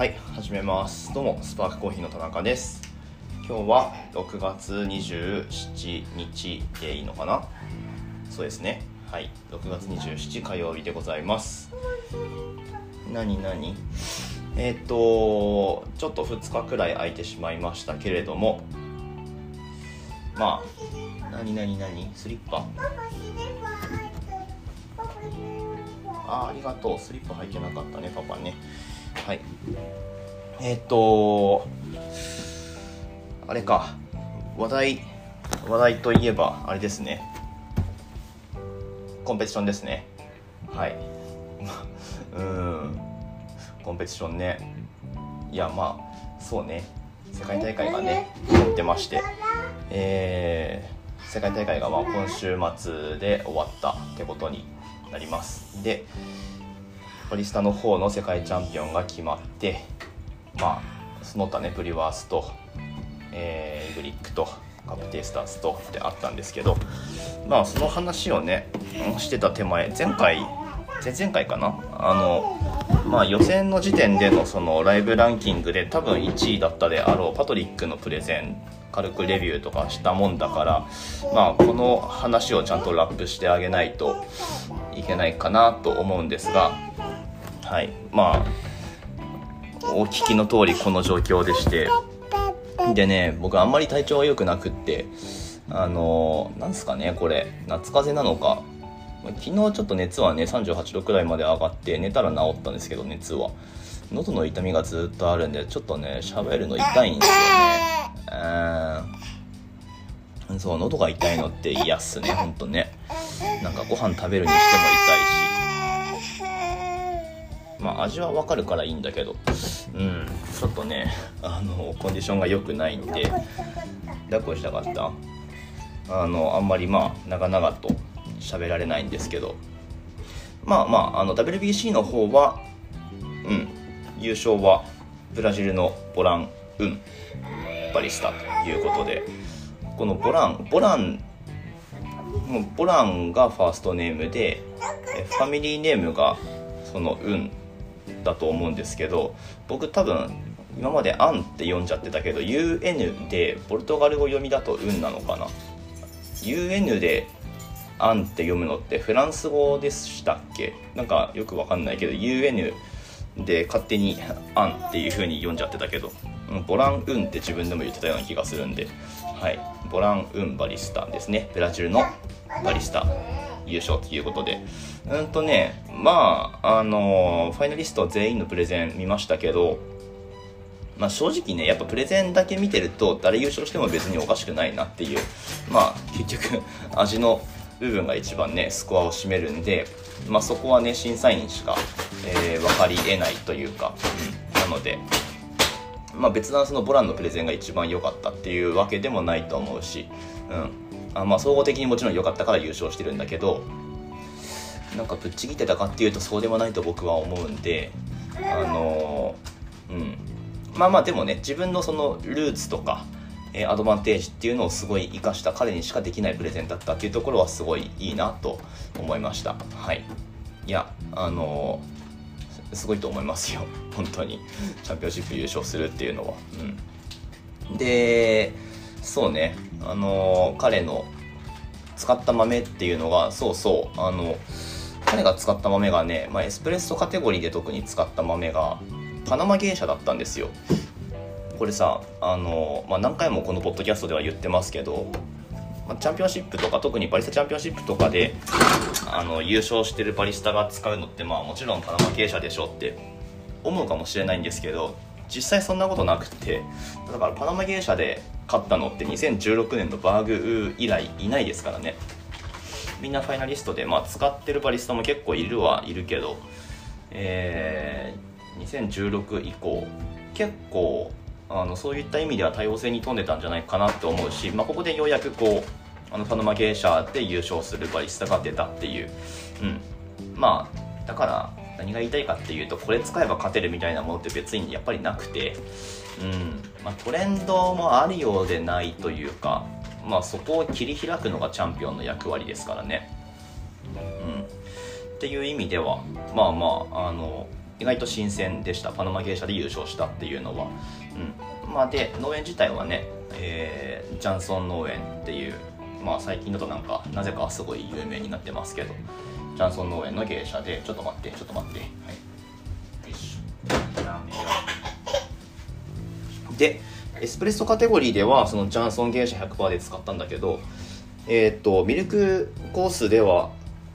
はい始めます。どうもスパークコーヒーの田中です。今日は6月27日でいいのかな？そうですね。はい6月27火曜日でございます。何何？えっ、ー、とちょっと2日くらい空いてしまいましたけれども。まあ何何何？スリッパ。あありがとう。スリッパ履いてなかったねパパねはい。えっ、とあれか。話題話題といえばあれですね。コンペティションですね。はい。うん。コンペティションね。いやまあそうね。世界大会がねやってまして。えー、世界大会がまあ今週末で終わったってことになります。でリスタの方の世界チャンピオンが決まってまあその他ねブリワースと、えー、グリックとカプテイスターズとってあったんですけどまあその話をねしてた手前前回前々回かな？あのまあ予選の時点でのそのライブランキングで多分1位だったであろうパトリックのプレゼン軽くレビューとかしたもんだからまあこの話をちゃんとラップしてあげないといけないかなと思うんですがはい。まあお聞きの通りこの状況でして。でね僕あんまり体調が良くなくってあのなんすかねこれ。夏風邪なのか。昨日ちょっと熱はね38度くらいまで上がって寝たら治ったんですけど熱は。喉の痛みがずっとあるんでちょっとね喋るの痛いんですよね。うん。そう喉が痛いのって嫌っすねほんとね。なんかご飯食べるにしても痛いし。まあ味はわかるからいいんだけど。うん。ちょっとねあのコンディションが良くないんで。抱っこしたかった。あのあんまりまあ長々と喋られないんですけど。まあまああの WBC の方はうん。優勝はブラジルのボラン・ウンバリスタということで。このボランボランボランがファーストネームでファミリーネームがその「運だと思うんですけど僕多分今まで「アン」って読んじゃってたけど UN でポルトガル語読みだと「運」なのかな？UN で「アン」って読むのってフランス語でしたっけ？なんかよくわかんないけど UN で勝手に「アン」っていう風に読んじゃってたけどボラン・ウンって自分でも言ってたような気がするんではいボラン・ウンバリスタですね。ブラジルのバリスタ。優勝ということで。うんとねまああのファイナリスト全員のプレゼン見ましたけどまあ、正直ねやっぱプレゼンだけ見てると誰優勝しても別におかしくないなっていうまあ結局味の部分が一番ねスコアを占めるんで、まあ、そこはね審査員しか、えー、分かりえないというか、なので、まあ、別なそのボランのプレゼンが一番良かったっていうわけでもないと思うし、うん、あまあ総合的にもちろん良かったから優勝してるんだけどなんかぶっちぎってたかっていうとそうでもないと僕は思うんであのうん。まあまあでもね自分のそのルーツとか、え、アドバンテージっていうのをすごい生かした彼にしかできないプレゼンだったっていうところはすごいいいなと思いました。はい。いやあの、すごいと思いますよ。本当に。チャンピオンシップ優勝するっていうのは。うん。でそうね。あの、彼の使った豆っていうのがそうそう。あの彼が使った豆がね、まあ、エスプレッソカテゴリーで特に使った豆がパナマ芸者だったんですよ。これさあの、まあ、何回もこのポッドキャストでは言ってますけど、まあ、チャンピオンシップとか特にバリスタチャンピオンシップとかであの優勝してるバリスタが使うのってまあもちろんパナマ芸者でしょって思うかもしれないんですけど実際そんなことなくてだからパナマ芸者で勝ったのって2016年のバーグ以来いないですからね。みんなファイナリストで、まあ、使ってるバリスタも結構いるはいるけど、えー、2016以降結構あのそういった意味では多様性に富んでたんじゃないかなと思うし、まあ、ここでようやくこうあのパナマ芸者で優勝するバリスタが出たっていう、うん、まあだから何が言いたいかっていうとこれ使えば勝てるみたいなものって別にやっぱりなくて、うん。まあ、トレンドもあるようでないというか、まあ、そこを切り開くのがチャンピオンの役割ですからね。うん、っていう意味ではまあまああの意外と新鮮でした。パナマ芸者で優勝したっていうのは、うん。まあ、で農園自体はね、えー、ジャンソン農園っていう、まあ、最近だとなんかなぜかすごい有名になってますけどジャンソン農園の芸者でちょっと待ってちょっと待って。はい。よいでエスプレッソカテゴリーではそのジャンソン芸者100%で使ったんだけどえっ、とミルクコースでは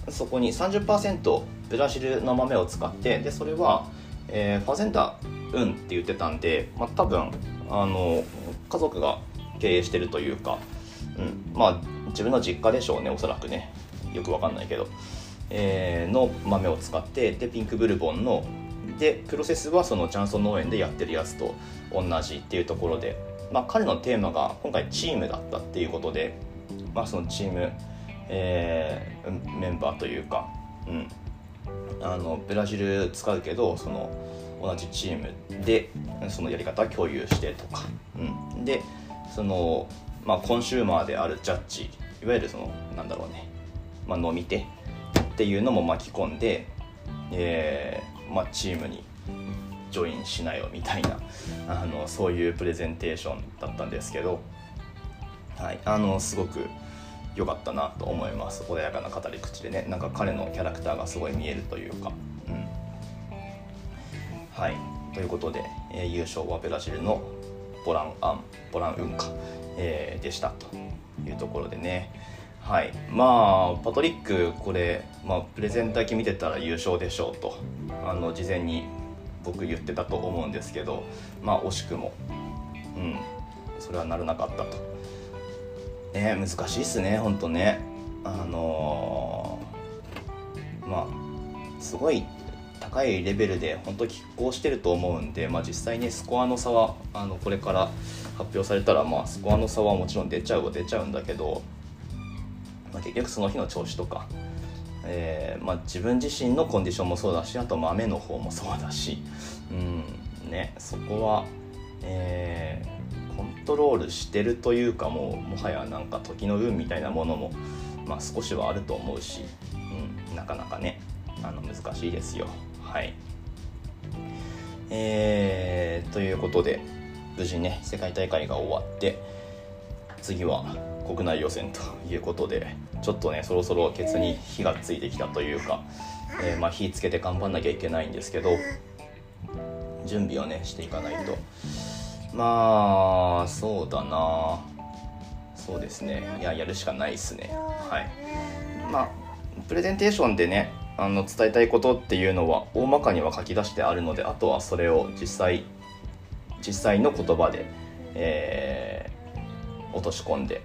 そこに30%ブラジルの豆を使ってでそれは、えー、ファゼンダウンって言ってたんで、まあ、多分あの家族が経営してるというか、うん、まあ自分の実家でしょうねおそらくね。よくわかんないけど、えー、の豆を使ってでピンクブルボンのでプロセスはそのジャンソン農園でやってるやつと同じっていうところで、まあ、彼のテーマが今回チームだったっていうことで、まあ、そのチーム、えー、メンバーというか、うん、あのブラジル使うけどその同じチームでそのやり方共有してとか、うん、でその、まあ、コンシューマーであるジャッジいわゆるそのなんだろうね、まあ、飲み手っていうのも巻き込んで、えーまあ、チームにジョインしなよみたいなあのそういうプレゼンテーションだったんですけど、はい、あのすごく良かったなと思います。穏やかな語り口でね。なんか彼のキャラクターがすごい見えるというか、うん、はい。ということで、えー、優勝はブラジルのボランアンボランウンカ、えー、でしたというところでね。はい。まあパトリックこれ、まあ、プレゼンだけ見てたら優勝でしょうと。あの事前に僕言ってたと思うんですけどまあ惜しくも。うん。それはならなかったと。ね難しいっすねほんとね。あのー、まあすごい高いレベルで本当拮抗してると思うんで、まあ、実際にスコアの差はあのこれから発表されたら、まあ、スコアの差はもちろん出ちゃうは出ちゃうんだけど、まあ、結局その日の調子とか、えーまあ、自分自身のコンディションもそうだしあと豆の方もそうだし、うんね、そこは、えーコントロールしてるというかもうもはやなんか時の運みたいなものも、まあ、少しはあると思うし、うん、なかなかねあの難しいですよ。はいえー、ということで無事ね世界大会が終わって次は国内予選ということでちょっとねそろそろケツに火がついてきたというか、えー、まあ、火つけて頑張んなきゃいけないんですけど準備をねしていかないと。まあそうだな。そうですね。いややるしかないですね。はい。まあプレゼンテーションでねあの伝えたいことっていうのは大まかには書き出してあるのであとはそれを実際実際の言葉で、えー、落とし込んで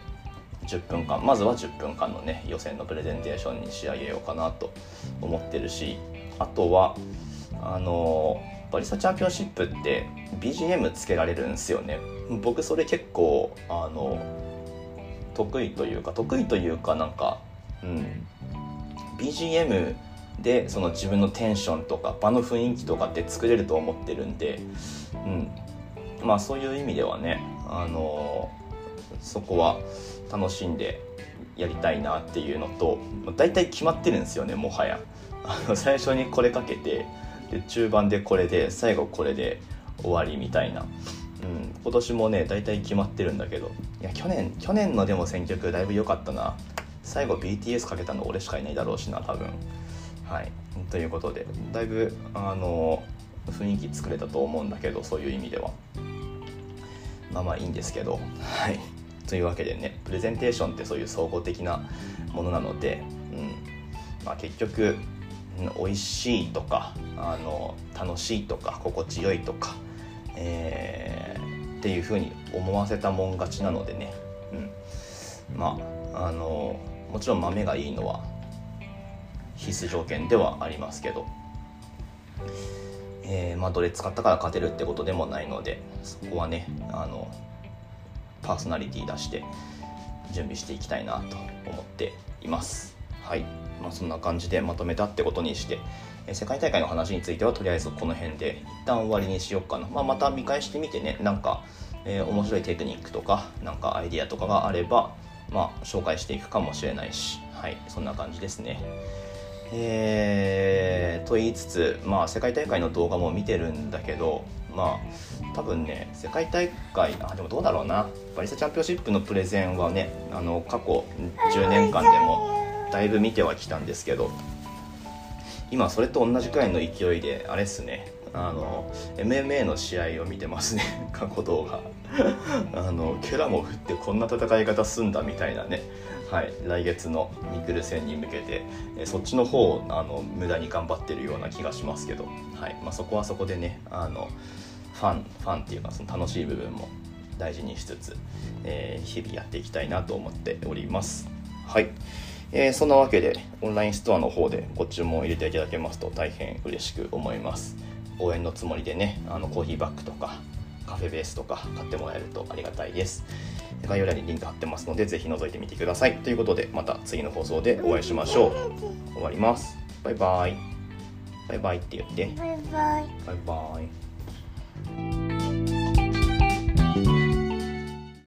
10分間。まずは10分間のね予選のプレゼンテーションに仕上げようかなと思ってるしあとはあのバリスタチャンピオンシップって BGM つけられるんですよね。僕それ結構あの得意というか得意というかなんかうん。BGM でその自分のテンションとか場の雰囲気とかって作れると思ってるんで、うん、まあそういう意味ではねあのそこは楽しんでやりたいなっていうのと大体決まってるんですよねもはや。あの 最初にこれかけてで中盤でこれで最後これで終わりみたいな、うん、今年もね大体決まってるんだけど。いや去年去年のでも選曲だいぶ良かったな。最後 BTS かけたの俺しかいないだろうしな多分。はい。ということでだいぶあの雰囲気作れたと思うんだけどそういう意味では。まあまあいいんですけど。はいというわけでねプレゼンテーションってそういう総合的なものなので、うん。まあ、結局美味しいとかあの楽しいとか心地よいとか、えー、っていうふうに思わせたもん勝ちなのでね、うん、まああのもちろん豆がいいのは必須条件ではありますけど、えー、まあ、どれ使ったから勝てるってことでもないのでそこはねあのパーソナリティ出して準備していきたいなと思っています。はい。まあ、そんな感じでまとめたってことにして、え世界大会の話についてはとりあえずこの辺で一旦終わりにしようかな、まあ、また見返してみてねなんか、えー、面白いテクニックとかなんかアイディアとかがあれば、まあ、紹介していくかもしれないし。はい。そんな感じですね。えー、と言いつつまあ世界大会の動画も見てるんだけどまあ多分ね世界大会あでもどうだろうな。バリスタチャンピオンシップのプレゼンはねあの過去10年間でもだいぶ見てはきたんですけど。今それと同じくらいの勢いであれっすね。あの MMA の試合を見てますね。過去動画。あのケラモフってこんな戦い方すんだみたいなね。はい来月のミクル戦に向けてえそっちの方をあの無駄に頑張ってるような気がしますけど、はいまあ、そこはそこでねあのファンファンっていうかその楽しい部分も大事にしつつ、えー、日々やっていきたいなと思っております。はいえー、そんなわけでオンラインストアの方でご注文を入れていただけますと大変嬉しく思います。応援のつもりでねあのコーヒーバッグとかカフェベースとか買ってもらえるとありがたいです。概要欄にリンク貼ってますのでぜひ覗いてみてください。ということでまた次の放送でお会いしましょう。終わります。バイバイ。バイバイって言って。バイバイ。バイバイ